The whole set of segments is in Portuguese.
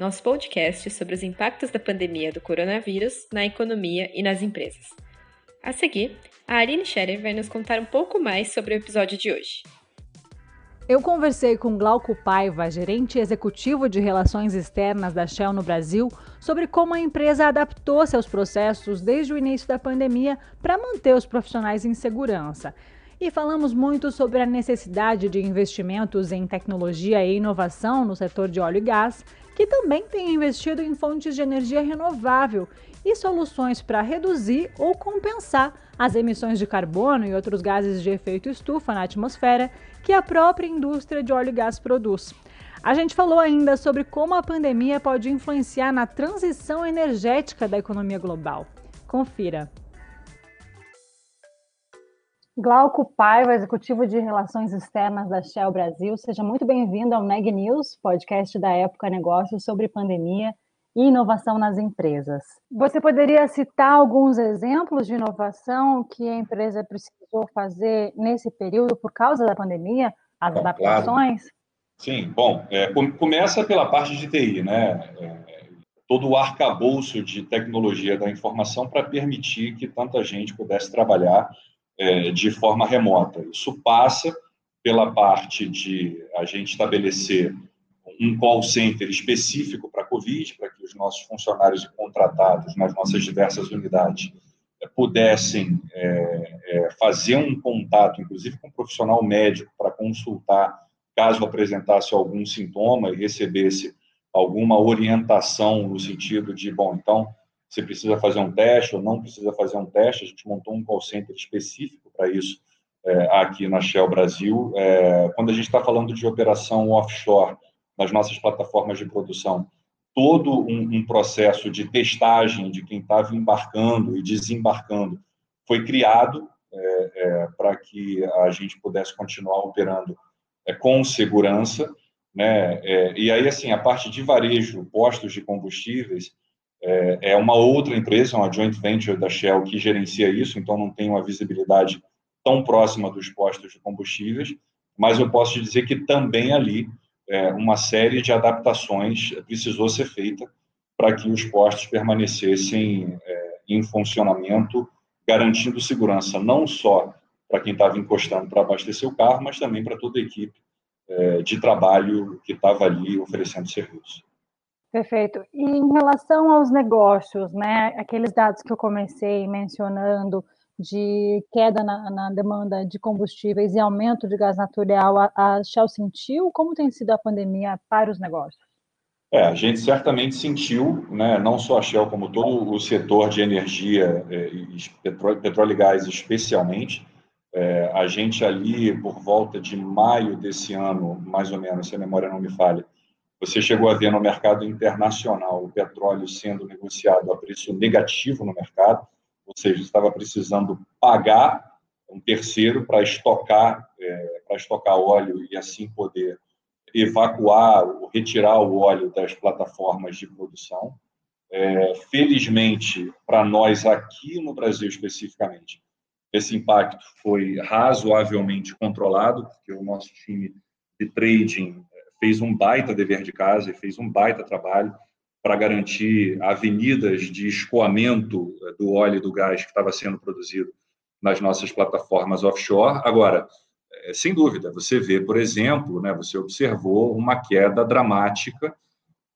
nosso podcast sobre os impactos da pandemia do coronavírus na economia e nas empresas. A seguir, a Aline Scherer vai nos contar um pouco mais sobre o episódio de hoje. Eu conversei com Glauco Paiva, gerente executivo de relações externas da Shell no Brasil, sobre como a empresa adaptou seus processos desde o início da pandemia para manter os profissionais em segurança. E falamos muito sobre a necessidade de investimentos em tecnologia e inovação no setor de óleo e gás que também tem investido em fontes de energia renovável e soluções para reduzir ou compensar as emissões de carbono e outros gases de efeito estufa na atmosfera que a própria indústria de óleo e gás produz. A gente falou ainda sobre como a pandemia pode influenciar na transição energética da economia global. Confira. Glauco Paiva, executivo de Relações Externas da Shell Brasil. Seja muito bem-vindo ao Neg News, podcast da Época Negócios sobre pandemia e inovação nas empresas. Você poderia citar alguns exemplos de inovação que a empresa precisou fazer nesse período por causa da pandemia, as adaptações? Claro. Sim, bom, é, começa pela parte de TI, né? É, todo o arcabouço de tecnologia da informação para permitir que tanta gente pudesse trabalhar é, de forma remota. Isso passa pela parte de a gente estabelecer um call center específico para a Covid, para que os nossos funcionários e contratados nas nossas diversas unidades é, pudessem é, é, fazer um contato, inclusive com um profissional médico, para consultar caso apresentasse algum sintoma e recebesse alguma orientação no sentido de, bom, então você precisa fazer um teste ou não precisa fazer um teste. A gente montou um call center específico para isso é, aqui na Shell Brasil. É, quando a gente está falando de operação offshore nas nossas plataformas de produção, todo um, um processo de testagem de quem estava embarcando e desembarcando foi criado é, é para que a gente pudesse continuar operando é, com segurança. Né? É, e aí, assim, a parte de varejo, postos de combustíveis, é, é uma outra empresa, uma joint venture da Shell que gerencia isso, então não tem uma visibilidade tão próxima dos postos de combustíveis, mas eu posso te dizer que também ali é, uma série de adaptações precisou ser feita para que os postos permanecessem é, em funcionamento, garantindo segurança não só para quem estava encostando para abastecer o carro, mas também para toda a equipe é, de trabalho que estava ali oferecendo serviço. Perfeito. E em relação aos negócios, né, aqueles dados que eu comecei mencionando de queda na, na demanda de combustíveis e aumento de gás natural, a, a Shell sentiu? Como tem sido a pandemia para os negócios? É, a gente certamente sentiu, né, não só a Shell, como todo o setor de energia, é, e petróleo, petróleo e gás especialmente. É, a gente ali, por volta de maio desse ano, mais ou menos, se a memória não me falha, você chegou a ver no mercado internacional o petróleo sendo negociado a preço negativo no mercado, ou seja, estava precisando pagar um terceiro para estocar, é, para estocar óleo e assim poder evacuar ou retirar o óleo das plataformas de produção. É, felizmente, para nós aqui no Brasil especificamente, esse impacto foi razoavelmente controlado, porque o nosso time de trading fez um baita dever de casa e fez um baita trabalho para garantir avenidas de escoamento eh, do óleo e do gás que estava sendo produzido nas nossas plataformas offshore. Agora, eh, sem dúvida, você vê, por exemplo, né, você observou uma queda dramática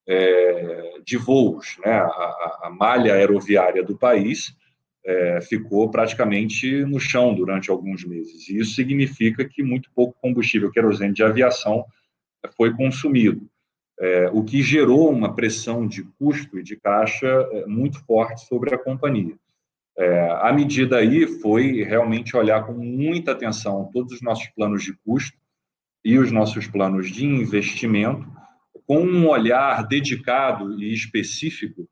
é, de voos. Né? A, a, malha aeroviária do país é, ficou praticamente no chão durante alguns meses. E isso significa que muito pouco combustível querosene de aviação foi consumido, é, o que gerou uma pressão de custo e de caixa é, muito forte sobre a companhia. É, a medida aí foi realmente olhar com muita atenção todos os nossos planos de custo e os nossos planos de investimento, com um olhar dedicado e específico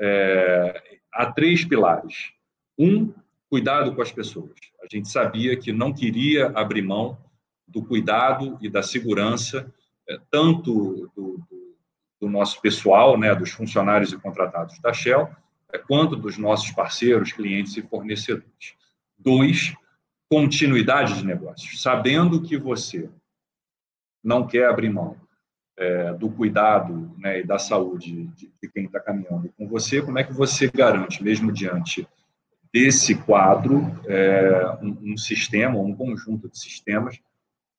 é, há três pilares. Um, cuidado com as pessoas. A gente sabia que não queria abrir mão do cuidado e da segurança, tanto do, do, do nosso pessoal, né, dos funcionários e contratados da Shell, é, quanto dos nossos parceiros, clientes e fornecedores. Dois, continuidade de negócios. Sabendo que você não quer abrir mão é, do cuidado né, e da saúde de, de quem está caminhando com você, como é que você garante, mesmo diante desse quadro, é, um, um sistema, um conjunto de sistemas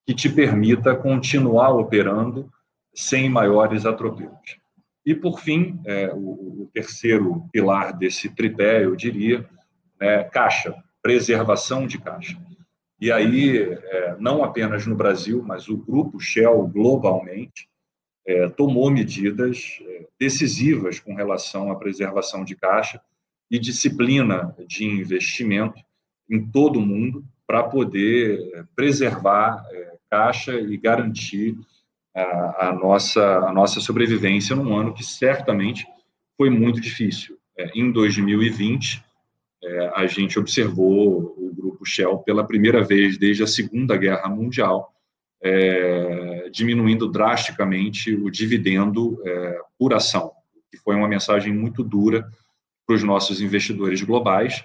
que te permita continuar operando sem maiores atropelos. E, por fim, é, o, o, terceiro pilar desse tripé, eu diria, é caixa, preservação de caixa. E aí, é, não apenas no Brasil, mas o grupo Shell globalmente é, tomou medidas é, decisivas com relação à preservação de caixa e disciplina de investimento em todo o mundo para poder é, preservar é, caixa e garantir a, a, nossa, a nossa sobrevivência num ano que certamente foi muito difícil. É, em 2020, é, a gente observou o grupo Shell pela primeira vez desde a Segunda Guerra Mundial, é, diminuindo drasticamente o dividendo é, por ação, que foi uma mensagem muito dura para os nossos investidores globais,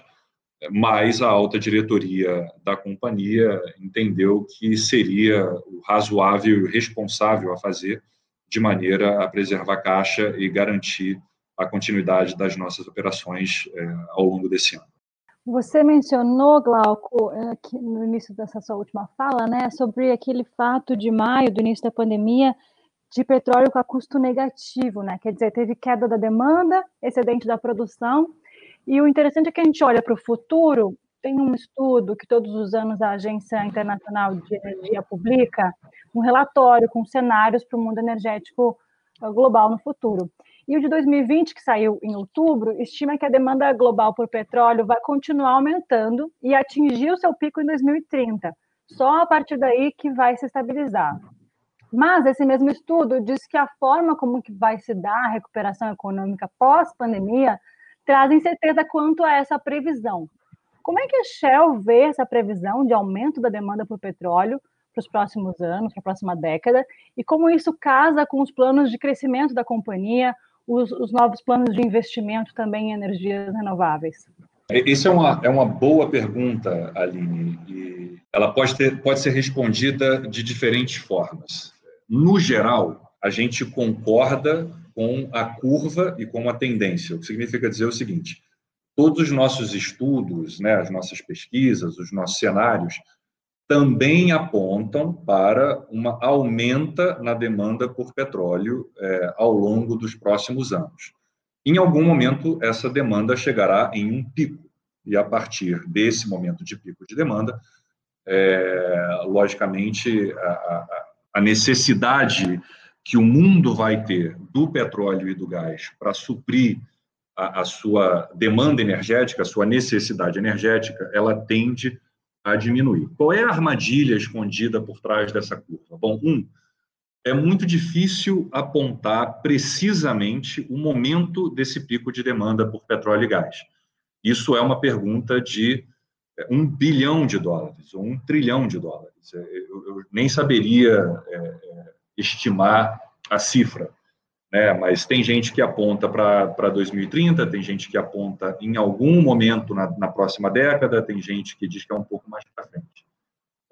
mas a alta diretoria da companhia entendeu que seria o razoável e responsável a fazer de maneira a preservar a caixa e garantir a continuidade das nossas operações é, ao longo desse ano. Você mencionou, Glauco, é, no início dessa sua última fala, né, sobre aquele fato de maio, do início da pandemia, de petróleo com custo negativo, né? Quer dizer, teve queda da demanda, excedente da produção, e o interessante é que a gente olha para o futuro, tem um estudo que todos os anos a Agência Internacional de Energia publica, um relatório com cenários para o mundo energético eh, global no futuro. E o de 2020, que saiu em outubro, estima que a demanda global por petróleo vai continuar aumentando e atingir o seu pico em 2030. Só a partir daí que vai se estabilizar. Mas esse mesmo estudo diz que a forma como que vai se dar a recuperação econômica pós-pandemia traz incerteza quanto a essa previsão. Como é que a Shell vê essa previsão de aumento da demanda por petróleo para os próximos anos, para a próxima década, e como isso casa com os planos de crescimento da companhia, os, os novos planos de investimento também em energias renováveis? Isso é uma, é uma boa pergunta, Aline, e ela pode, ter, pode ser respondida de diferentes formas. No geral, a gente concorda com a curva e com a tendência, o que significa dizer o seguinte: todos os nossos estudos, né, as nossas pesquisas, os nossos cenários, também apontam para uma aumenta na demanda por petróleo é, ao longo dos próximos anos. Em algum momento, essa demanda chegará em um pico, e a partir desse momento de pico de demanda, é, logicamente, a, a necessidade que o mundo vai ter do petróleo e do gás para suprir a, a, sua demanda energética, a sua necessidade energética, ela tende a diminuir. Qual é a armadilha escondida por trás dessa curva? Bom, um, é muito difícil apontar precisamente o momento desse pico de demanda por petróleo e gás. Isso é uma pergunta de é, um bilhão de dólares ou um trilhão de dólares. É, eu, eu nem saberia é, é, estimar a cifra, né? mas tem gente que aponta para 2030, tem gente que aponta em algum momento na, na, próxima década, tem gente que diz que é um pouco mais para frente.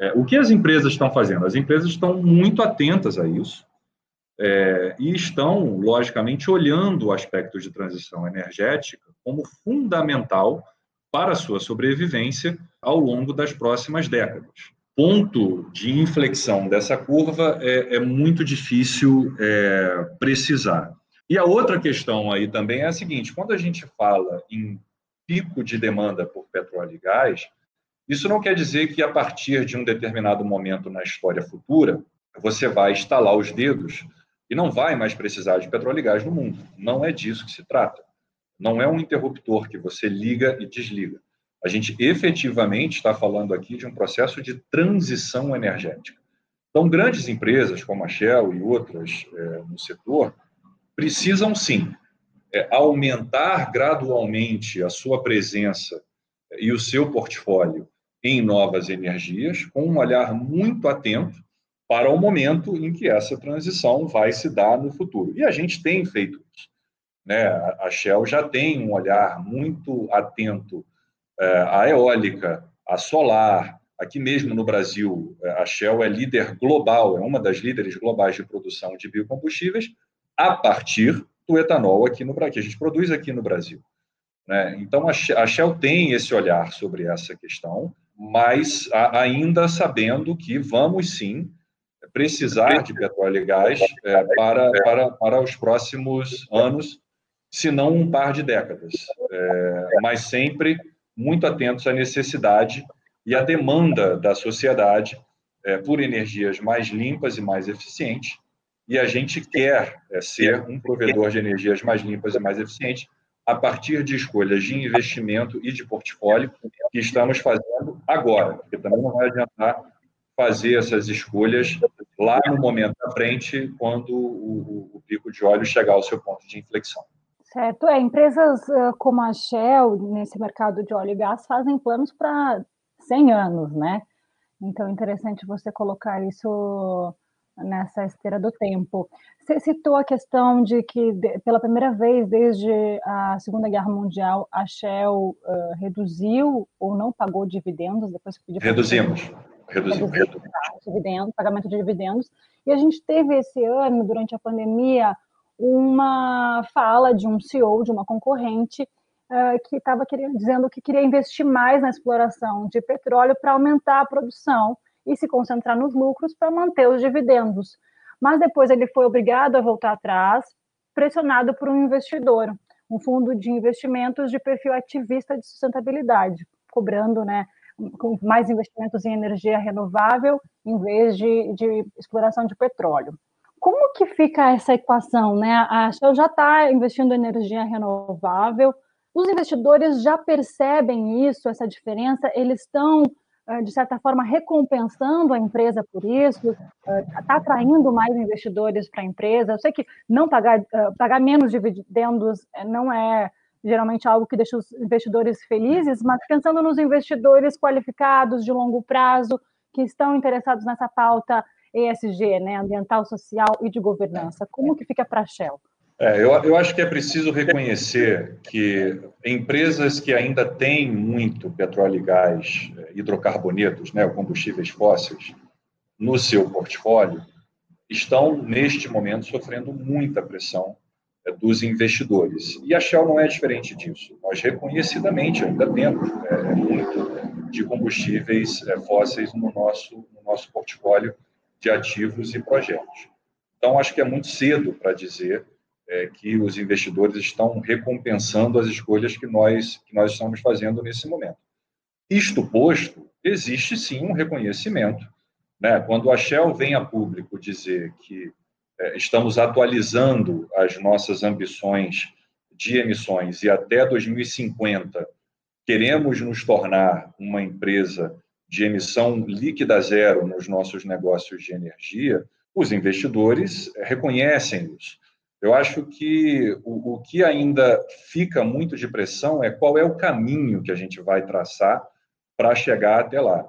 É, o que as empresas estão fazendo? As empresas estão muito atentas a isso é, e estão, logicamente, olhando o aspecto de transição energética como fundamental para a sua sobrevivência ao longo das próximas décadas ponto de inflexão dessa curva é, é muito difícil é, precisar. E a outra questão aí também é a seguinte: quando a gente fala em pico de demanda por petróleo e gás, isso não quer dizer que a partir de um determinado momento na história futura você vai estalar os dedos e não vai mais precisar de petróleo e gás no mundo. Não é disso que se trata. Não é um interruptor que você liga e desliga. A gente efetivamente está falando aqui de um processo de transição energética. Então, grandes empresas como a Shell e outras é, no setor precisam sim é, aumentar gradualmente a sua presença e o seu portfólio em novas energias, com um olhar muito atento para o momento em que essa transição vai se dar no futuro. E a gente tem feito isso. Né? A Shell já tem um olhar muito atento é, à eólica, à solar. Aqui mesmo no Brasil, a Shell é líder global, é uma das líderes globais de produção de biocombustíveis, a partir do etanol aqui no que a gente produz aqui no Brasil. Né? Então, a Shell tem esse olhar sobre essa questão, mas ainda sabendo que vamos sim precisar de petróleo e gás é, para, para, para os próximos anos, se não um par de décadas, é, mas sempre muito atentos à necessidade e à demanda da sociedade é, por energias mais limpas e mais eficientes, e a gente quer é, ser um provedor de energias mais limpas e mais eficientes a partir de escolhas de investimento e de portfólio que estamos fazendo agora, porque também não vai adiantar fazer essas escolhas lá no momento da frente, quando o, o, pico de óleo chegar ao seu ponto de inflexão. Certo. É, empresas como a Shell, nesse mercado de óleo e gás, fazem planos para 100 anos, né? Então, é interessante você colocar isso nessa esteira do tempo. Você citou a questão de que, pela primeira vez desde a Segunda Guerra Mundial, a Shell uh, reduziu ou não pagou dividendos depois que pediu. Reduzimos. Reduzimos. Reduzimos. Dividendos, pagamento de dividendos. E a gente teve esse ano, durante a pandemia, uma fala de um CEO de uma concorrente uh, que estava dizendo que queria investir mais na exploração de petróleo para aumentar a produção e se concentrar nos lucros para manter os dividendos. Mas depois ele foi obrigado a voltar atrás, pressionado por um investidor, um fundo de investimentos de perfil ativista de sustentabilidade, cobrando né, com mais investimentos em energia renovável em vez de, de exploração de petróleo. Como que fica essa equação? Né? A Shell já está investindo em energia renovável, os investidores já percebem isso, essa diferença, eles estão ah, de certa forma, recompensando a empresa por isso, está ah, atraindo mais investidores para a empresa. Eu sei que não pagar, ah, pagar menos dividendos eh, não é geralmente algo que deixa os investidores felizes, mas pensando nos investidores qualificados de longo prazo, que estão interessados nessa pauta ESG, né, ambiental, social e de governança, como que fica para a Shell? É, eu, eu acho que é preciso reconhecer que empresas que ainda têm muito petróleo e gás, é, hidrocarbonetos, né, combustíveis fósseis, no seu portfólio, estão, neste momento, sofrendo muita pressão é, dos investidores. E a Shell não é diferente disso. Nós, reconhecidamente, ainda temos é, muito de combustíveis é, fósseis no nosso, no nosso portfólio de ativos e projetos. Então, acho que é muito cedo para dizer é, que os investidores estão recompensando as escolhas que nós, que nós estamos fazendo nesse momento. Isto posto, existe sim um reconhecimento. Né? Quando a Shell vem a público dizer que é, estamos atualizando as nossas ambições de emissões e até 2050 queremos nos tornar uma empresa de emissão líquida zero nos nossos negócios de energia, os investidores reconhecem isso. Eu acho que o, o, que ainda fica muito de pressão é qual é o caminho que a gente vai traçar para chegar até lá.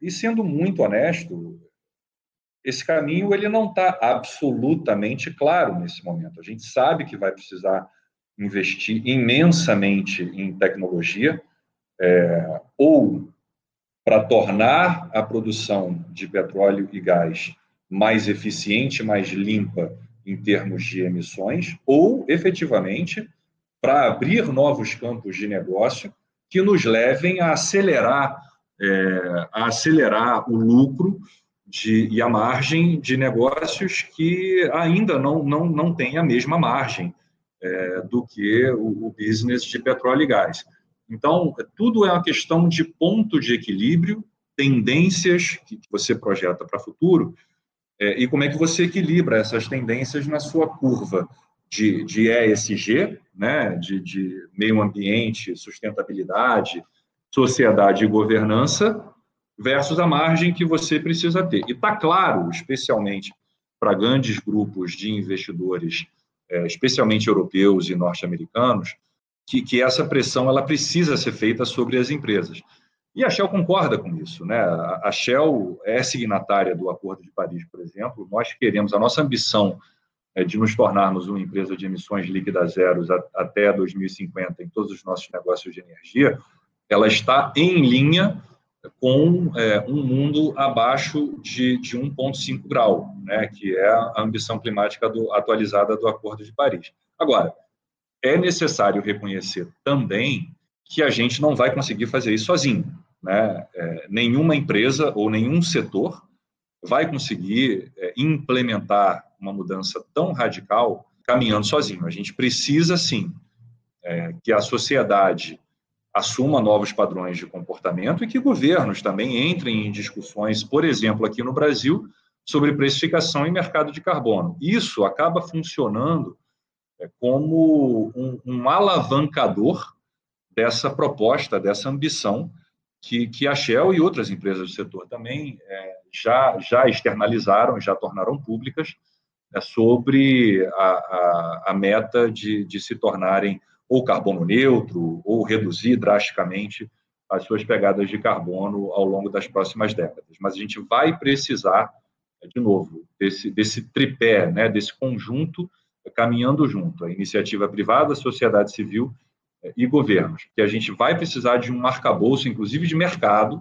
E sendo muito honesto, esse caminho ele não está absolutamente claro nesse momento. A gente sabe que vai precisar investir imensamente em tecnologia, é, ou para tornar a produção de petróleo e gás mais eficiente, mais limpa em termos de emissões, ou efetivamente para abrir novos campos de negócio que nos levem a acelerar, é, a acelerar o lucro de, e a margem de negócios que ainda não, não, não têm a mesma margem é, do que o, o business de petróleo e gás. Então, tudo é uma questão de ponto de equilíbrio, tendências que você projeta para o futuro é, e como é que você equilibra essas tendências na sua curva de, de ESG, né, de, de meio ambiente, sustentabilidade, sociedade e governança, versus a margem que você precisa ter. E está claro, especialmente para grandes grupos de investidores é, especialmente europeus e norte-americanos, que, que essa pressão ela precisa ser feita sobre as empresas. E a Shell concorda com isso. Né? A Shell é signatária do Acordo de Paris, por exemplo. Nós queremos, a nossa ambição é de nos tornarmos uma empresa de emissões líquidas zeros até 2050 em todos os nossos negócios de energia, ela está em linha com é, um mundo abaixo de, de 1,5 grau, né, que é a ambição climática do, atualizada do Acordo de Paris. Agora, é necessário reconhecer também que a gente não vai conseguir fazer isso sozinho. Né? É, nenhuma empresa ou nenhum setor vai conseguir é, implementar uma mudança tão radical caminhando sozinho. A gente precisa, sim, é, que a sociedade assuma novos padrões de comportamento e que governos também entrem em discussões, por exemplo, aqui no Brasil, sobre precificação e mercado de carbono. Isso acaba funcionando como um, um alavancador dessa proposta, dessa ambição que, que a Shell e outras empresas do setor também é, já, já externalizaram, já tornaram públicas é, sobre a, a, a meta de, de se tornarem ou carbono neutro ou reduzir drasticamente as suas pegadas de carbono ao longo das próximas décadas. Mas a gente vai precisar, de novo, desse, desse tripé, né, desse conjunto caminhando junto, a iniciativa privada, a sociedade civil eh, e governos, que a gente vai precisar de um arcabouço, inclusive de mercado,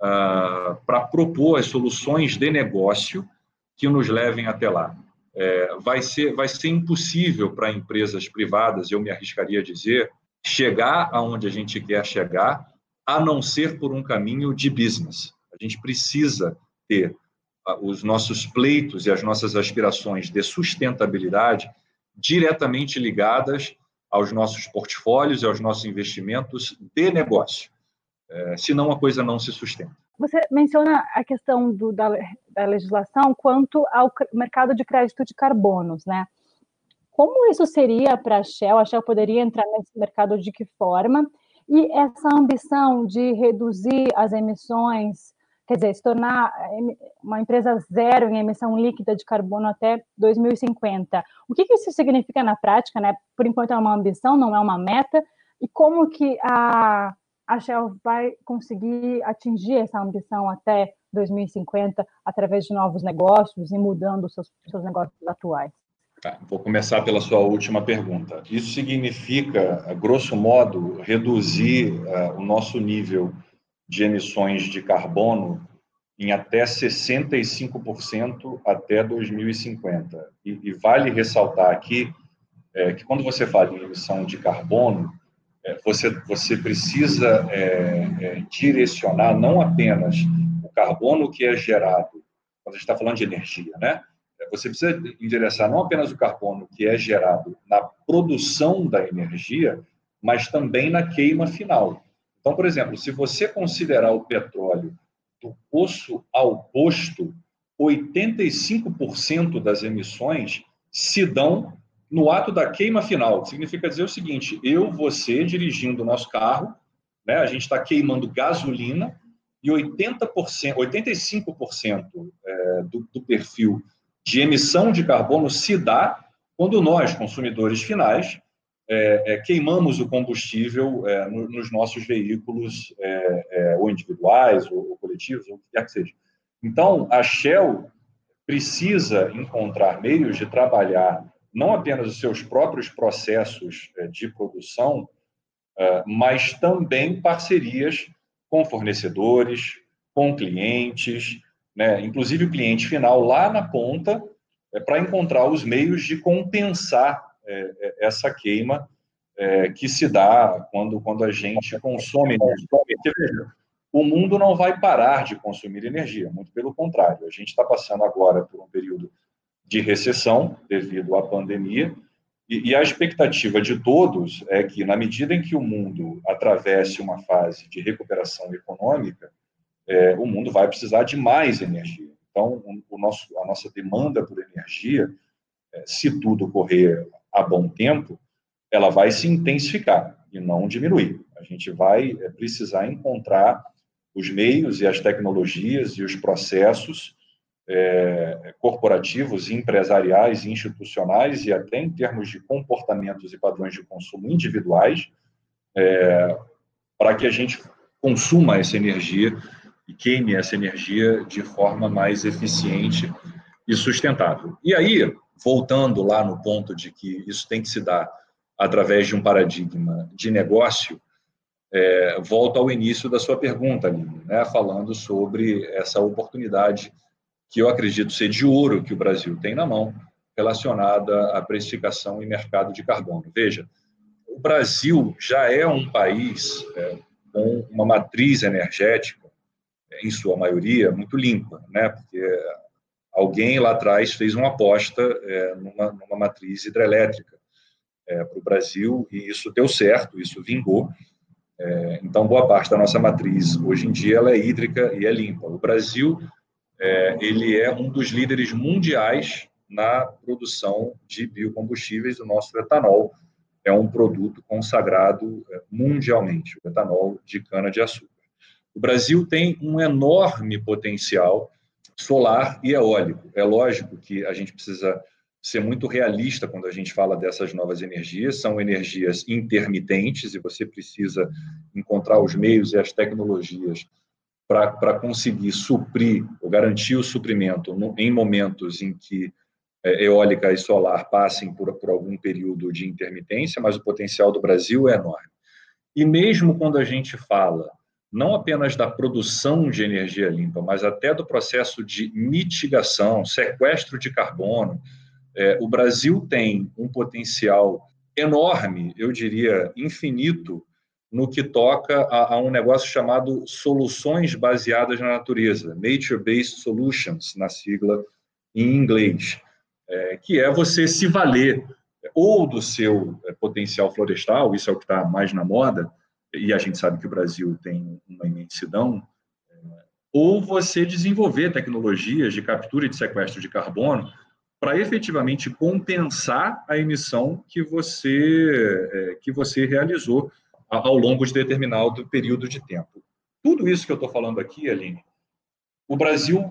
uh, para propor as soluções de negócio que nos levem até lá. É, vai, ser, vai ser impossível para empresas privadas, eu me arriscaria a dizer, chegar aonde a gente quer chegar, a não ser por um caminho de business. A gente precisa ter os nossos pleitos e as nossas aspirações de sustentabilidade diretamente ligadas aos nossos portfólios e aos nossos investimentos de negócio. É, senão a coisa não se sustenta. Você menciona a questão do, da, da, legislação quanto ao mercado de crédito de carbonos, né? Como isso seria para a Shell? A Shell poderia entrar nesse mercado de que forma? E essa ambição de reduzir as emissões quer dizer, se tornar eh, uma empresa zero em emissão líquida de carbono até 2050. O que, que isso significa na prática? Né? Por enquanto é uma ambição, não é uma meta. E como que a, a Shell vai conseguir atingir essa ambição até 2050 através de novos negócios e mudando os seus, seus negócios atuais? Tá, vou começar pela sua última pergunta. Isso significa, grosso modo, reduzir uh, o nosso nível de emissões de carbono em até 65% até 2050. E, e, vale ressaltar aqui é, que quando você fala em emissão de carbono, é, você, você precisa é, é direcionar não apenas o carbono que é gerado, quando a gente está falando de energia, né? É, você precisa endereçar não apenas o carbono que é gerado na produção da energia, mas também na queima final. Então, por exemplo, se você considerar o petróleo do poço ao posto, 85% das emissões se dão no ato da queima final. Significa dizer o seguinte: eu, você, dirigindo o nosso carro, né, a gente está queimando gasolina e 80%, 85% é, do, do perfil de emissão de carbono se dá quando nós, consumidores finais, é, é, queimamos o combustível é, no, nos nossos veículos, é, é, ou individuais, ou, ou, coletivos, ou o que quer que seja. Então, a Shell precisa encontrar meios de trabalhar não apenas os seus próprios processos é, de produção, mas também parcerias com fornecedores, com clientes, né? inclusive o cliente final lá na ponta, para encontrar os meios de compensar é, é, essa queima é, que se dá quando, quando a gente consome energia. O mundo não vai parar de consumir energia, muito pelo contrário. A gente está passando agora por um período de recessão devido à pandemia, e, e, a expectativa de todos é que, na medida em que o mundo atravesse uma fase de recuperação econômica, é, o mundo vai precisar de mais energia. Então, o nosso, a nossa demanda por energia, é, se tudo correr a bom tempo, ela vai se intensificar e não diminuir. A gente vai é, precisar encontrar os meios e as tecnologias e os processos é, corporativos, empresariais, institucionais e até em termos de comportamentos e padrões de consumo individuais, é, para que a gente consuma essa energia e queime essa energia de forma mais eficiente e sustentável. E aí, voltando lá no ponto de que isso tem que se dar através de um paradigma de negócio, é, volto ao início da sua pergunta, Aline, né, falando sobre essa oportunidade que eu acredito ser de ouro que o Brasil tem na mão, relacionada à precificação e mercado de carbono. Veja, o Brasil já é um país é, com uma matriz energética, em sua maioria, muito limpa, né? porque alguém lá atrás fez uma aposta é, numa, numa, matriz hidrelétrica é, para o Brasil, e isso deu certo, isso vingou. É, então, boa parte da nossa matriz, hoje em dia, ela é hídrica e é limpa. O Brasil é, ele é um dos líderes mundiais na produção de biocombustíveis. O nosso etanol é um produto consagrado é, mundialmente, o etanol de cana-de-açúcar. O Brasil tem um enorme potencial solar e eólico. É lógico que a gente precisa ser muito realista quando a gente fala dessas novas energias. São energias intermitentes e você precisa encontrar os meios e as tecnologias para conseguir suprir ou garantir o suprimento no, em momentos em que é, eólica e solar passem por, por algum período de intermitência, mas o potencial do Brasil é enorme. E mesmo quando a gente fala não apenas da produção de energia limpa, mas até do processo de mitigação, sequestro de carbono, é, o Brasil tem um potencial enorme, eu diria infinito, no que toca a, a, um negócio chamado soluções baseadas na natureza, Nature-Based Solutions, na sigla em inglês, é, que é você se valer ou do seu é, potencial florestal, isso é o que está mais na moda, e a gente sabe que o Brasil tem uma imensidão, é, ou você desenvolver tecnologias de captura e de sequestro de carbono para efetivamente compensar a emissão que você, é, que você realizou ao longo de determinado período de tempo. Tudo isso que eu estou falando aqui, Aline, o Brasil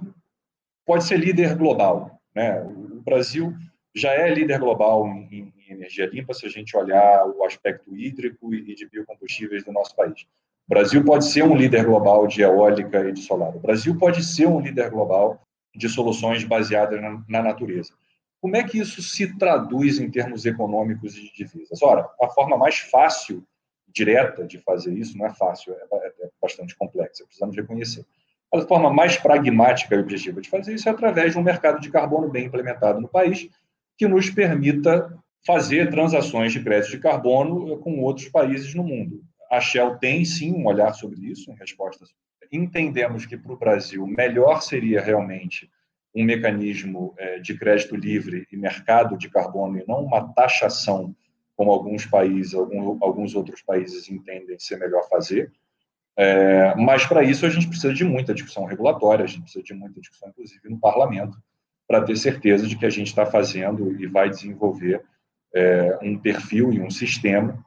pode ser líder global. Né? O Brasil já é líder global em, em energia limpa se a gente olhar o aspecto hídrico e de biocombustíveis do nosso país. O Brasil pode ser um líder global de eólica e de solar. O Brasil pode ser um líder global de soluções baseadas na, na natureza. Como é que isso se traduz em termos econômicos e de divisas? Ora, a forma mais fácil direta de fazer isso não é fácil, é, é, é bastante complexa, precisamos reconhecer. A forma mais pragmática e objetiva de fazer isso é através de um mercado de carbono bem implementado no país, que nos permita fazer transações de crédito de carbono com outros países no mundo. A Shell tem sim um olhar sobre isso, em resposta. Entendemos que para o Brasil melhor seria realmente um mecanismo é, de crédito livre e mercado de carbono e não uma taxação como alguns países, alguns outros países entendem ser melhor fazer. É, mas para isso a gente precisa de muita discussão regulatória, a gente precisa de muita discussão, inclusive no parlamento, para ter certeza de que a gente está fazendo e vai desenvolver é, um perfil e um sistema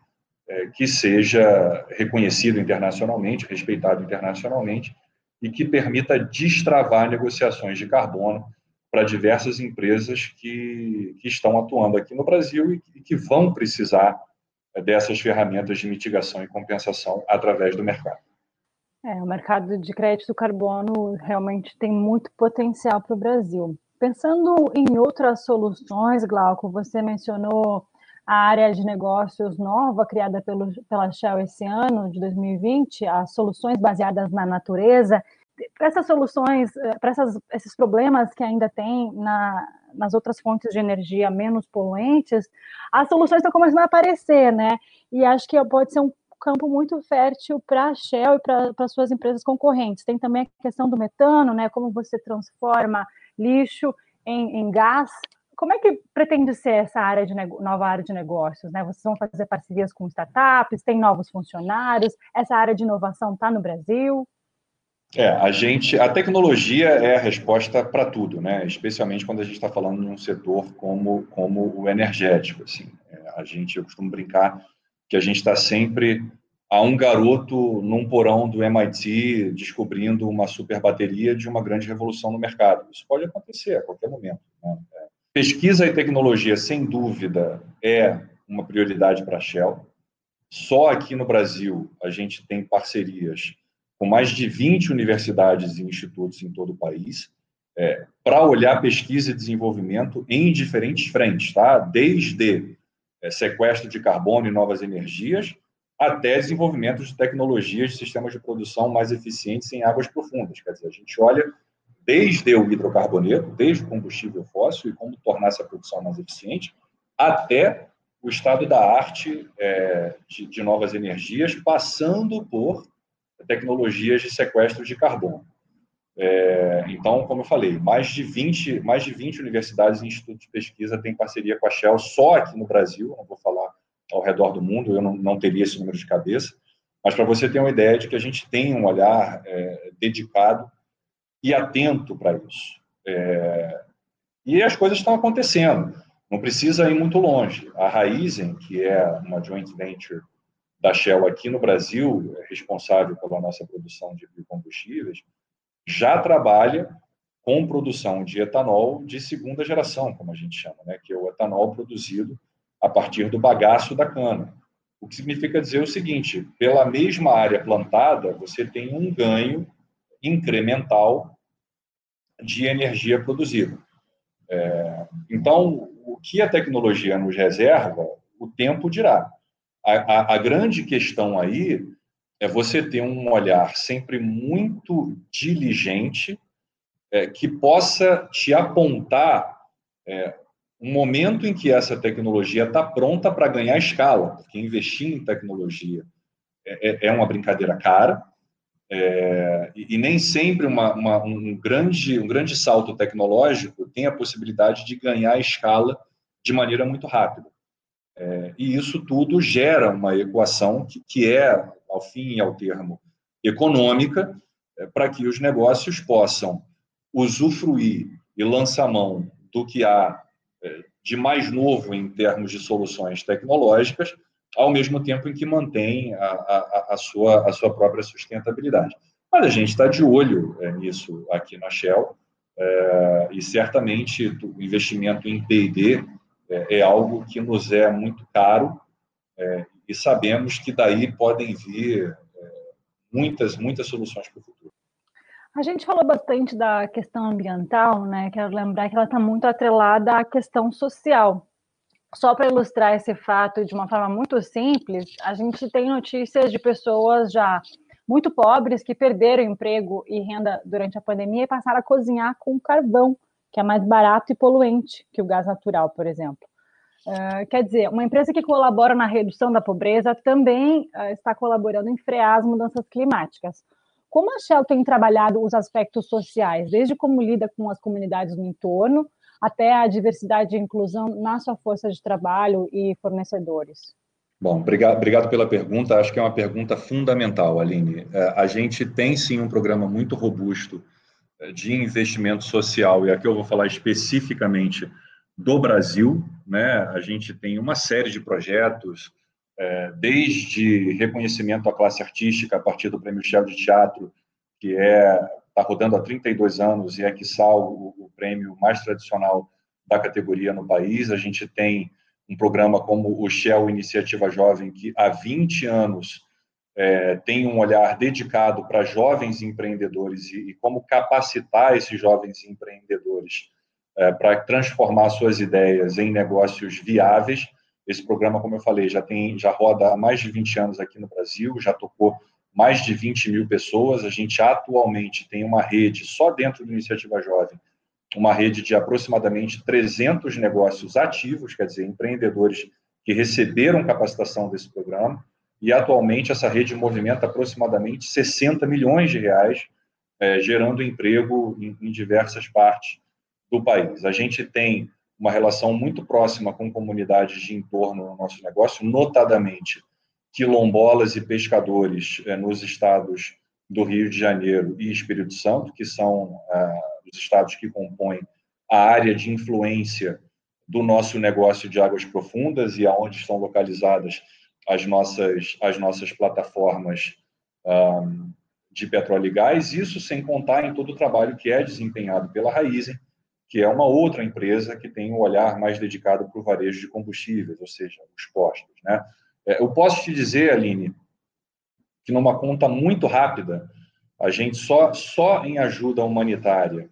é, que seja reconhecido internacionalmente, respeitado internacionalmente e que permita destravar negociações de carbono para diversas empresas que, que estão atuando aqui no Brasil e, e que vão precisar eh, dessas ferramentas de mitigação e compensação através do mercado. É, o mercado de crédito carbono realmente tem muito potencial para o Brasil. Pensando em outras soluções, Glauco, você mencionou a área de negócios nova criada pelo, pela Shell esse ano, de 2020, as soluções baseadas na natureza para essas soluções, eh, para esses problemas que ainda tem na, nas outras fontes de energia menos poluentes, as soluções estão começando a aparecer, né? E acho que pode ser um campo muito fértil para a Shell e para suas empresas concorrentes. Tem também a questão do metano, né? Como você transforma lixo em, em gás. Como é que pretende ser essa área de nova área de negócios? Né? Vocês vão fazer parcerias com startups, tem novos funcionários, essa área de inovação está no Brasil? É, a gente, a tecnologia é a resposta para tudo, né? Especialmente quando a gente está falando de um setor como, como o energético. Assim, é, a gente, eu costumo brincar que a gente está sempre a um garoto num porão do MIT descobrindo uma super bateria de uma grande revolução no mercado. Isso pode acontecer a qualquer momento. Né? Pesquisa e tecnologia, sem dúvida, é uma prioridade para a Shell. Só aqui no Brasil a gente tem parcerias com mais de 20 universidades e institutos em todo o país é, para olhar pesquisa e desenvolvimento em diferentes frentes, tá? desde sequestro de carbono e novas energias, até desenvolvimento de tecnologias de sistemas de produção mais eficientes em águas profundas. Quer dizer, a gente olha desde o hidrocarboneto, desde o combustível fóssil e como tornar essa produção mais eficiente, até o estado da arte é, de, de novas energias, passando por tecnologias de sequestro de carbono. É, então, como eu falei, mais de 20, mais de 20 universidades e institutos de pesquisa têm parceria com a Shell só aqui no Brasil, não vou falar ao redor do mundo, eu não, não teria esse número de cabeça, mas para você ter uma ideia de que a gente tem um olhar é, dedicado e atento para isso. É, e as coisas estão acontecendo, não precisa ir muito longe. A Raizen, que é uma joint venture da Shell aqui no Brasil, é responsável pela nossa produção de biocombustíveis, já trabalha com produção de etanol de segunda geração, como a gente chama, né? que é o etanol produzido a partir do bagaço da cana. O que significa dizer o seguinte: pela mesma área plantada, você tem um ganho incremental de energia produzida. É, então, o que a tecnologia nos reserva, o tempo dirá. A, a, a grande questão aí é você ter um olhar sempre muito diligente é, que possa te apontar é, um momento em que essa tecnologia está pronta para ganhar escala, porque investir em tecnologia é, é, é uma brincadeira cara é, e, nem sempre uma, uma, um, grande, um grande salto tecnológico tem a possibilidade de ganhar escala de maneira muito rápida. É, e isso tudo gera uma equação que, que é ao fim e ao termo, econômica, é, para que os negócios possam usufruir e lançar mão do que há é, de mais novo em termos de soluções tecnológicas, ao mesmo tempo em que mantém a, a, a sua, a sua própria sustentabilidade. Mas a gente está de olho é, nisso aqui na Shell, é, e certamente o investimento em P&D é, é, algo que nos é muito caro é, e sabemos que daí podem vir é, muitas, muitas soluções para o futuro. A gente falou bastante da questão ambiental, né? Quero lembrar que ela está muito atrelada à questão social. Só para ilustrar esse fato de uma forma muito simples, a gente tem notícias de pessoas já muito pobres que perderam emprego e renda durante a pandemia e passaram a cozinhar com carvão, que é mais barato e poluente que o gás natural, por exemplo. Uh, quer dizer, uma empresa que colabora na redução da pobreza também uh, está colaborando em frear as mudanças climáticas. Como a Shell tem trabalhado os aspectos sociais, desde como lida com as comunidades no entorno, até a diversidade e inclusão na sua força de trabalho e fornecedores? Bom, obrigado, obrigado pela pergunta. Acho que é uma pergunta fundamental, Aline. É, a gente tem sim um programa muito robusto de investimento social, e aqui eu vou falar especificamente do Brasil, né? A gente tem uma série de projetos, é, desde reconhecimento à classe artística a partir do Prêmio Shell de Teatro, que é está rodando há 32 anos e é, quiçá, o, o prêmio mais tradicional da categoria no país. A gente tem um programa como o Shell Iniciativa Jovem, que há 20 anos é, tem um olhar dedicado para jovens empreendedores e, e, como capacitar esses jovens empreendedores é, para transformar suas ideias em negócios viáveis. Esse programa, como eu falei, já tem, já roda há mais de 20 anos aqui no Brasil, já tocou mais de 20 mil pessoas. A gente atualmente tem uma rede, só dentro do Iniciativa Jovem, uma rede de aproximadamente 300 negócios ativos, quer dizer, empreendedores que receberam capacitação desse programa, e atualmente essa rede movimenta aproximadamente 60 milhões de reais, é, gerando emprego em, em diversas partes do país. A gente tem uma relação muito próxima com comunidades de entorno no nosso negócio, notadamente quilombolas e pescadores é, nos estados do Rio de Janeiro e Espírito Santo, que são ah, os estados que compõem a área de influência do nosso negócio de águas profundas e aonde estão localizadas as nossas, as nossas plataformas um, de petróleo e gás, isso sem contar em todo o trabalho que é desempenhado pela Raizen, que é uma outra empresa que tem um olhar mais dedicado para o varejo de combustíveis, ou seja, os postos. Né? É, eu posso te dizer, Aline, que numa conta muito rápida, a gente só, só em ajuda humanitária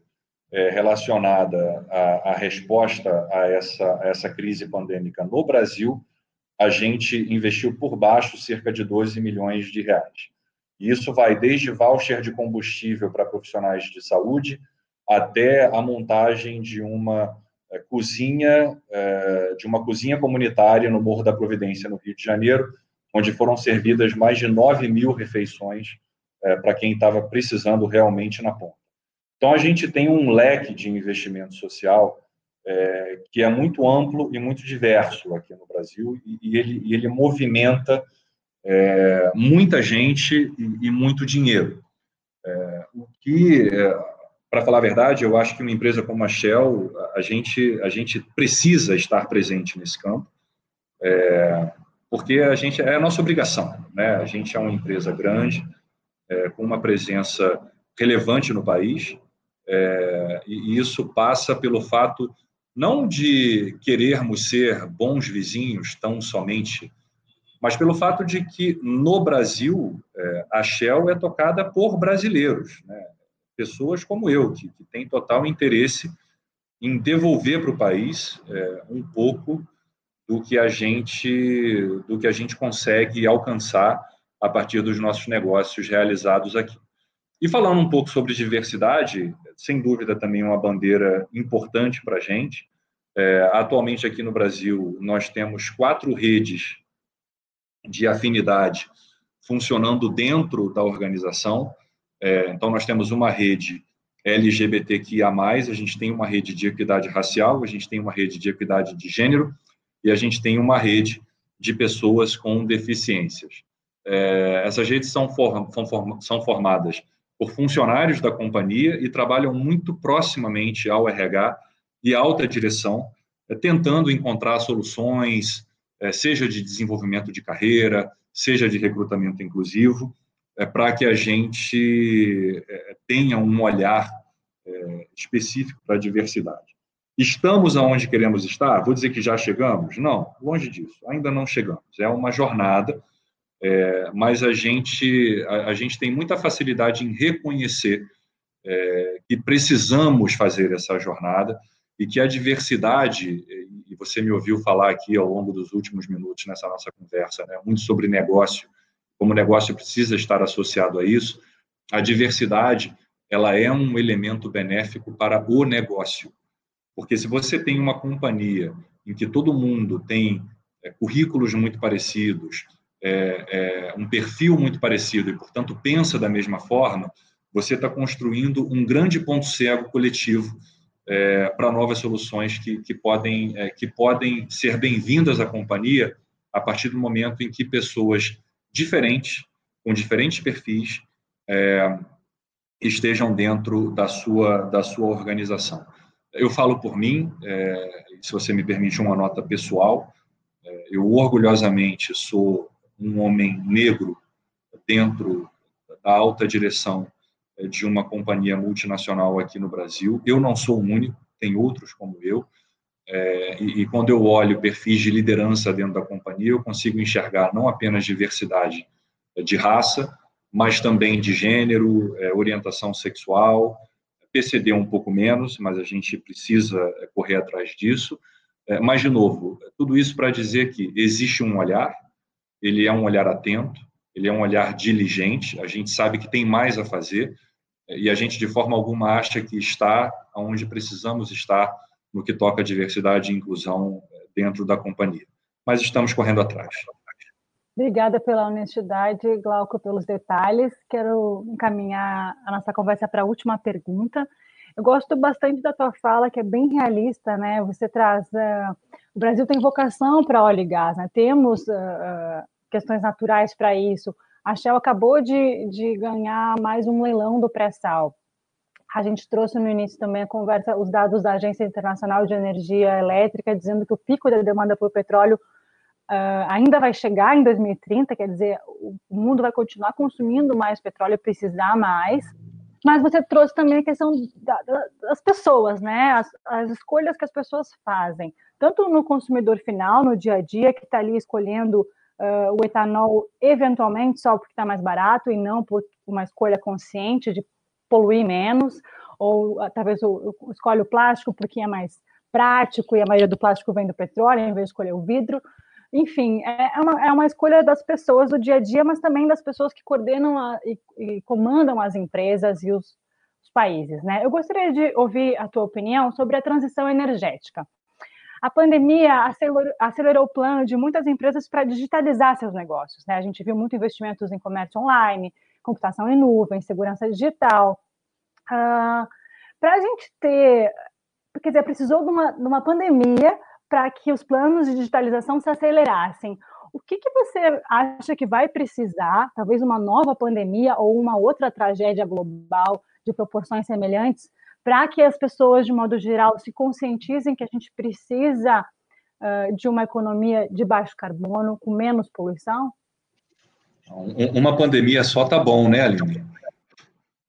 é, relacionada à, resposta a essa, a essa crise pandêmica no Brasil, a gente investiu por baixo cerca de 12 milhões de reais. E isso vai desde voucher de combustível para profissionais de saúde até a montagem de uma é, cozinha, é, de uma cozinha comunitária no Morro da Providência, no Rio de Janeiro, onde foram servidas mais de 9 mil refeições é, para quem estava precisando realmente na ponta. Então, a gente tem um leque de investimento social é, que é muito amplo e muito diverso aqui no Brasil, e, e ele, e ele movimenta é, muita gente e, e muito dinheiro. É, o que, é, para falar a verdade, eu acho que uma empresa como a Shell, a gente, a gente precisa estar presente nesse campo, é, porque a gente é a nossa obrigação. Né? A gente é uma empresa grande, é, com uma presença relevante no país, e isso passa pelo fato não de querermos ser bons vizinhos tão somente, mas pelo fato de que no Brasil é, a Shell é tocada por brasileiros, né? pessoas como eu, que, que têm total interesse em devolver para o país é, um pouco do que a gente do que a gente consegue alcançar a partir dos nossos negócios realizados aqui. E falando um pouco sobre diversidade, sem dúvida também uma bandeira importante para a gente. É, atualmente aqui no Brasil nós temos quatro redes de afinidade funcionando dentro da organização. É, então nós temos uma rede LGBTQIA+, a gente tem uma rede de equidade racial, a gente tem uma rede de equidade de gênero e a gente tem uma rede de pessoas com deficiências. É, essas redes são, form, são formadas por funcionários da companhia e trabalham muito proximamente ao RH e à alta direção, é, tentando encontrar soluções, é, seja de desenvolvimento de carreira, seja de recrutamento inclusivo, é, para que a gente tenha um olhar específico para a diversidade. Estamos aonde queremos estar? Vou dizer que já chegamos? Não, longe disso, ainda não chegamos. É uma jornada é, mas a gente, a, a, gente tem muita facilidade em reconhecer é, que precisamos fazer essa jornada e que a diversidade, e você me ouviu falar aqui ao longo dos últimos minutos nessa nossa conversa, né, muito sobre negócio, como o negócio precisa estar associado a isso, a diversidade ela é um elemento benéfico para o negócio. Porque se você tem uma companhia em que todo mundo tem é, currículos muito parecidos, é, é, um perfil muito parecido e, portanto, pensa da mesma forma, você está construindo um grande ponto cego coletivo é, para novas soluções que, que, podem, é, que podem ser bem-vindas à companhia a partir do momento em que pessoas diferentes, com diferentes perfis, é, estejam dentro da sua, da sua organização. Eu falo por mim, é, se você me permite uma nota pessoal, eu orgulhosamente sou um homem negro dentro da alta direção eh, de uma companhia multinacional aqui no Brasil. Eu não sou o único, tem outros como eu. É, e, e, quando eu olho perfis de liderança dentro da companhia, eu consigo enxergar não apenas diversidade de raça, mas também de gênero, é, orientação sexual, PCD um pouco menos, mas a gente precisa correr atrás disso. É, mas, de novo, tudo isso para dizer que existe um olhar, ele é um olhar atento, ele é um olhar diligente, a gente sabe que tem mais a fazer e a gente de forma alguma acha que está onde precisamos estar no que toca a diversidade e inclusão eh, dentro da companhia. Mas estamos correndo atrás. Obrigada pela honestidade, Glauco, pelos detalhes. Quero encaminhar a nossa conversa para a última pergunta. Eu gosto bastante da tua fala, que é bem realista, né? Você traz. Uh, o Brasil tem vocação para óleo e gás, né? Temos uh, questões naturais para isso. A Shell acabou de, de ganhar mais um leilão do pré-sal. A gente trouxe no início também a conversa, os dados da Agência Internacional de Energia Elétrica, dizendo que o pico da demanda por petróleo uh, ainda vai chegar em 2030, quer dizer, o mundo vai continuar consumindo mais petróleo, precisar mais. Mas você trouxe também a questão da, da, das pessoas, né? As, as, escolhas que as pessoas fazem, tanto no consumidor final, no dia a dia, que está ali escolhendo uh, o etanol eventualmente só porque está mais barato e não por uma escolha consciente de poluir menos, ou uh, talvez o, o, escolhe o plástico porque é mais prático e a maioria do plástico vem do petróleo, em vez de escolher o vidro. Enfim, é, é uma, é uma escolha das pessoas do dia a dia, mas também das pessoas que coordenam a, e, e, comandam as empresas e os países. Né? Eu gostaria de ouvir a tua opinião sobre a transição energética. A pandemia acelerou, acelerou, o plano de muitas empresas para digitalizar seus negócios. Né? A gente viu muito investimentos em comércio online, computação em nuvem, segurança digital. Uh, para a gente ter, quer dizer, precisou de uma, de uma pandemia para que os planos de digitalização se acelerassem. O que, que você acha que vai precisar, talvez uma nova pandemia ou uma outra tragédia global de proporções semelhantes, para que as pessoas, de modo geral, se conscientizem que a gente precisa uh, de uma economia de baixo carbono, com menos poluição? Uma pandemia só tá bom, né, Aline?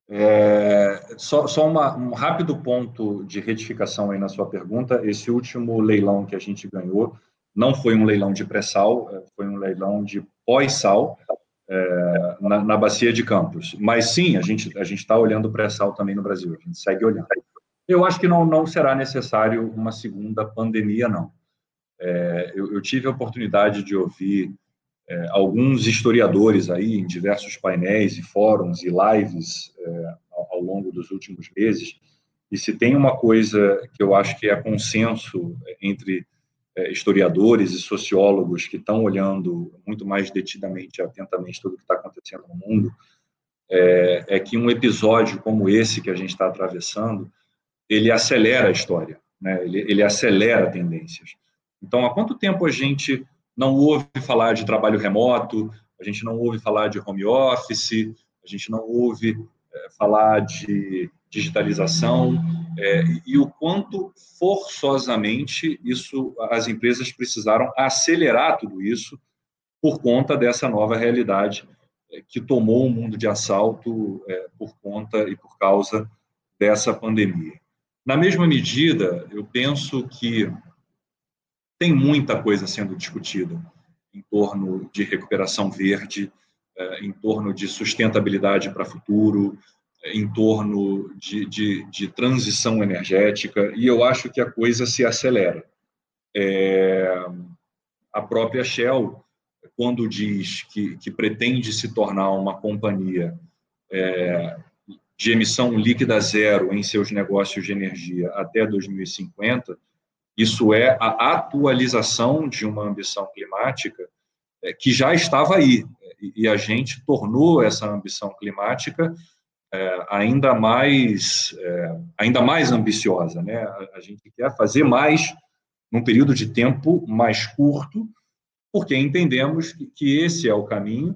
É, só, só uma, um rápido ponto de retificação aí na sua pergunta. Esse último leilão que a gente ganhou não foi um leilão de pré-sal, é, foi um leilão de pós-sal é, na, na, bacia de Campos. Mas sim, a gente a gente está olhando pré-sal também no Brasil. A gente segue olhando. Eu acho que não não será necessário uma segunda pandemia, não. É, eu, eu, tive a oportunidade de ouvir é, alguns historiadores aí em diversos painéis e fóruns e lives é, ao, ao, longo dos últimos meses. E se tem uma coisa que eu acho que é consenso entre historiadores e sociólogos que estão olhando muito mais detidamente, atentamente tudo o que está acontecendo no mundo, é, é, que um episódio como esse que a gente está atravessando, ele acelera a história, né? ele, ele acelera tendências. Então, há quanto tempo a gente não ouve falar de trabalho remoto, a gente não ouve falar de home office, a gente não ouve é, falar de digitalização é, e o quanto forçosamente isso as empresas precisaram acelerar tudo isso por conta dessa nova realidade é, que tomou o mundo de assalto é, por conta e por causa dessa pandemia. Na mesma medida, eu penso que tem muita coisa sendo discutida em torno de recuperação verde, eh, em torno de sustentabilidade para o futuro, eh, em torno de, de, de, transição energética, e eu acho que a coisa se acelera. É, a própria Shell, quando diz que, que pretende se tornar uma companhia é, de emissão líquida zero em seus negócios de energia até 2050, isso é a atualização de uma ambição climática que já estava aí, e a gente tornou essa ambição climática é, ainda mais é, ainda mais ambiciosa, né? A, gente quer fazer mais num período de tempo mais curto, porque entendemos que esse é o caminho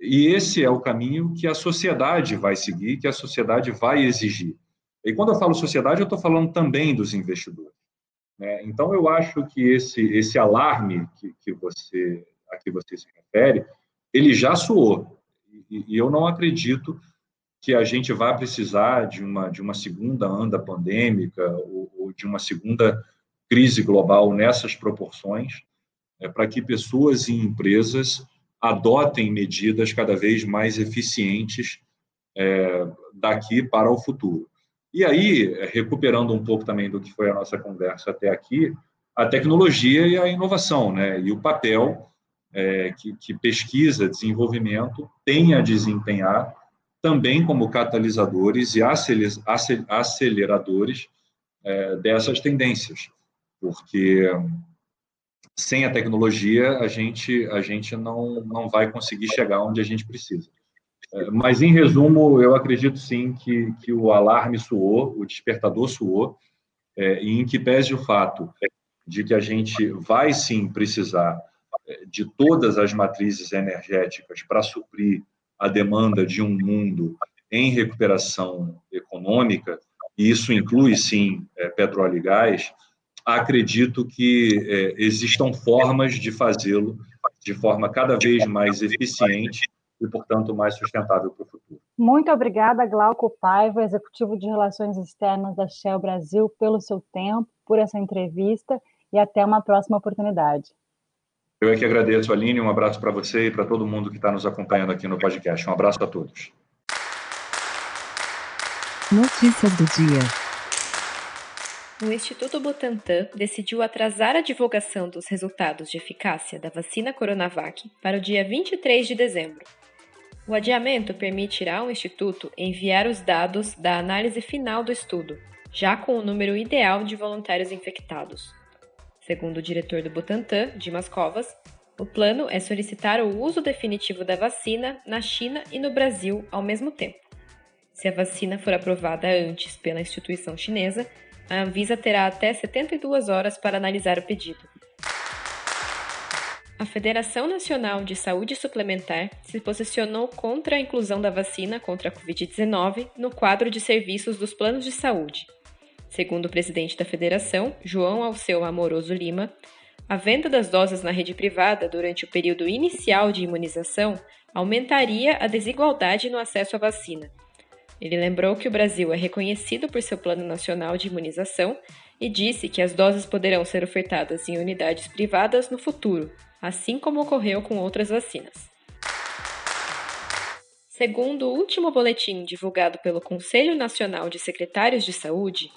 e esse é o caminho que a sociedade vai seguir, que a sociedade vai exigir. E quando eu falo sociedade, eu estou falando também dos investidores. Né? Então, eu acho que esse, esse alarme que, que você, a que você se refere, ele já soou. E, eu não acredito que a gente vá precisar de uma, de uma segunda onda pandêmica ou, ou de uma segunda crise global nessas proporções, é, para que pessoas e empresas adotem medidas cada vez mais eficientes é, daqui para o futuro. E aí, recuperando um pouco também do que foi a nossa conversa até aqui, a tecnologia e a inovação, né? E o papel é, que, que, pesquisa, desenvolvimento tem a desempenhar também como catalisadores e aceleradores é, dessas tendências, porque sem a tecnologia a gente a gente não não vai conseguir chegar onde a gente precisa. Mas, em resumo, eu acredito sim que, que o alarme soou, o despertador soou, é, e em que pese o fato de que a gente vai sim precisar é, de todas as matrizes energéticas para suprir a demanda de um mundo em recuperação econômica, e isso inclui sim é, petróleo e gás, acredito que é, existam formas de fazê-lo de forma cada vez mais eficiente e, portanto, mais sustentável para o futuro. Muito obrigada, Glauco Paiva, executivo de Relações Externas da Shell Brasil, pelo seu tempo, por essa entrevista e até uma próxima oportunidade. Eu é que agradeço, Aline, um abraço para você e para todo mundo que está nos acompanhando aqui no podcast. Um abraço a todos. Notícias do dia. O Instituto Butantan decidiu atrasar a divulgação dos resultados de eficácia da vacina Coronavac para o dia 23 de dezembro. O adiamento permitirá ao Instituto enviar os dados da análise final do estudo, já com o número ideal de voluntários infectados. Segundo o diretor do Butantan, Dimas Covas, o plano é solicitar o uso definitivo da vacina na China e no Brasil ao mesmo tempo. Se a vacina for aprovada antes pela instituição chinesa, a Anvisa terá até 72 horas para analisar o pedido. A Federação Nacional de Saúde Suplementar se posicionou contra a inclusão da vacina contra a Covid-19 no quadro de serviços dos planos de saúde. Segundo o presidente da federação, João Alceu Amoroso Lima, a venda das doses na rede privada durante o período inicial de imunização aumentaria a desigualdade no acesso à vacina ele lembrou que o Brasil é reconhecido por seu Plano Nacional de Imunização e disse que as doses poderão ser ofertadas em unidades privadas no futuro, assim como ocorreu com outras vacinas. Segundo o último boletim divulgado pelo Conselho Nacional de Secretários de Saúde,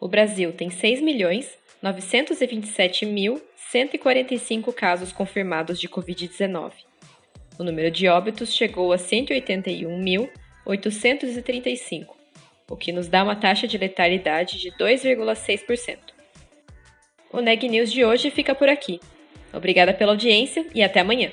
o Brasil tem 6.927.145 casos confirmados de Covid-19. O número de óbitos chegou a 181.000 835, o que nos dá uma taxa de letalidade de 2,6%. O Neg News de hoje fica por aqui. Obrigada pela audiência e até amanhã.